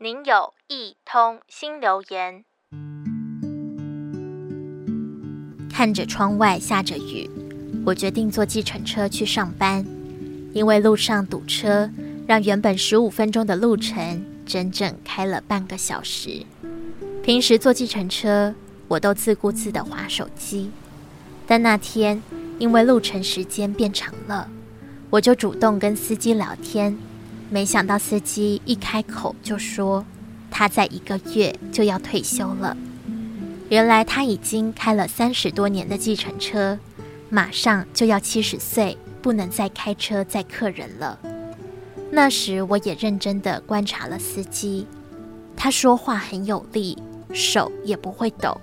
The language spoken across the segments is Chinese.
您有一通新留言。看着窗外下着雨，我决定坐计程车去上班，因为路上堵车，让原本十五分钟的路程整整开了半个小时。平时坐计程车，我都自顾自的滑手机，但那天因为路程时间变长了，我就主动跟司机聊天。没想到司机一开口就说，他在一个月就要退休了。原来他已经开了三十多年的计程车，马上就要七十岁，不能再开车载客人了。那时我也认真的观察了司机，他说话很有力，手也不会抖，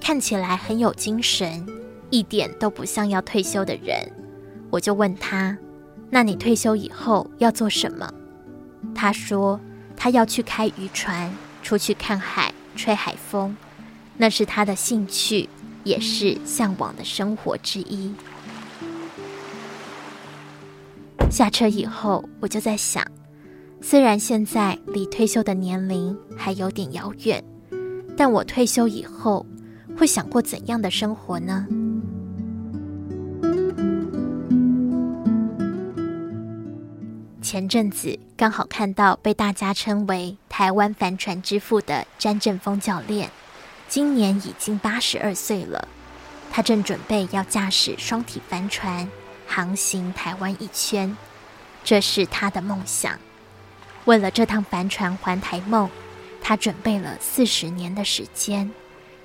看起来很有精神，一点都不像要退休的人。我就问他。那你退休以后要做什么？他说他要去开渔船，出去看海，吹海风，那是他的兴趣，也是向往的生活之一。下车以后，我就在想，虽然现在离退休的年龄还有点遥远，但我退休以后会想过怎样的生活呢？前阵子刚好看到被大家称为台湾帆船之父的詹振峰教练，今年已经八十二岁了。他正准备要驾驶双体帆船航行台湾一圈，这是他的梦想。为了这趟帆船环台梦，他准备了四十年的时间。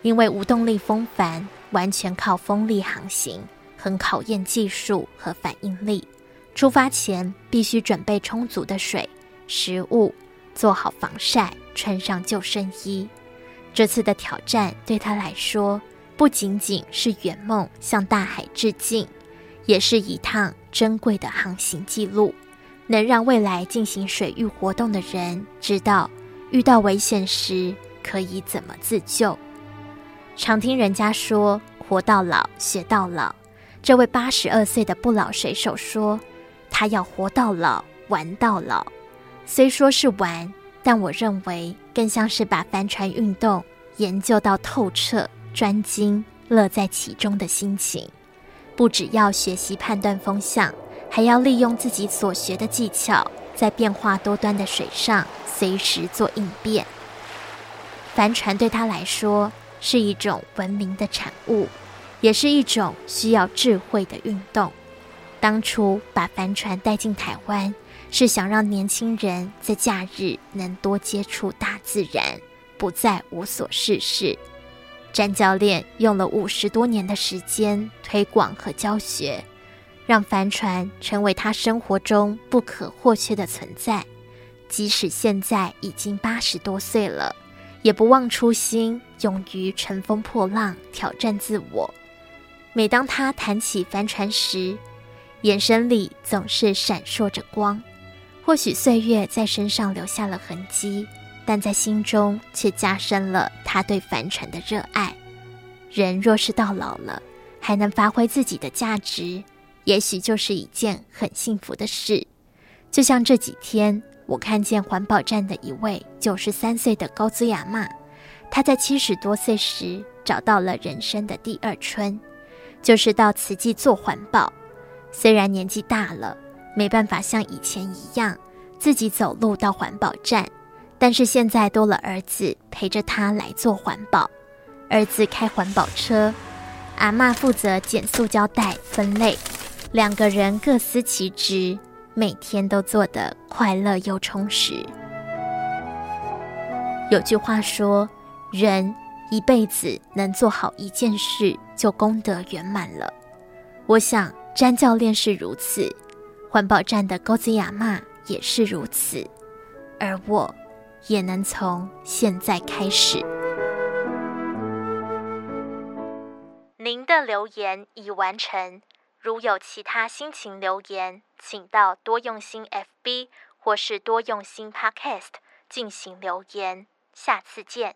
因为无动力风帆完全靠风力航行，很考验技术和反应力。出发前必须准备充足的水、食物，做好防晒，穿上救生衣。这次的挑战对他来说，不仅仅是圆梦，向大海致敬，也是一趟珍贵的航行记录，能让未来进行水域活动的人知道，遇到危险时可以怎么自救。常听人家说“活到老，学到老”，这位八十二岁的不老水手说。他要活到老，玩到老。虽说是玩，但我认为更像是把帆船运动研究到透彻、专精、乐在其中的心情。不只要学习判断风向，还要利用自己所学的技巧，在变化多端的水上随时做应变。帆船对他来说是一种文明的产物，也是一种需要智慧的运动。当初把帆船带进台湾，是想让年轻人在假日能多接触大自然，不再无所事事。詹教练用了五十多年的时间推广和教学，让帆船成为他生活中不可或缺的存在。即使现在已经八十多岁了，也不忘初心，勇于乘风破浪，挑战自我。每当他谈起帆船时，眼神里总是闪烁着光，或许岁月在身上留下了痕迹，但在心中却加深了他对帆船的热爱。人若是到老了，还能发挥自己的价值，也许就是一件很幸福的事。就像这几天，我看见环保站的一位九十三岁的高津亚嬷，她在七十多岁时找到了人生的第二春，就是到慈济做环保。虽然年纪大了，没办法像以前一样自己走路到环保站，但是现在多了儿子陪着他来做环保。儿子开环保车，阿嬷负责捡塑胶袋分类，两个人各司其职，每天都做得快乐又充实。有句话说，人一辈子能做好一件事，就功德圆满了。我想。詹教练是如此，环保站的高子亚嬷也是如此，而我也能从现在开始。您的留言已完成，如有其他心情留言，请到多用心 FB 或是多用心 Podcast 进行留言。下次见。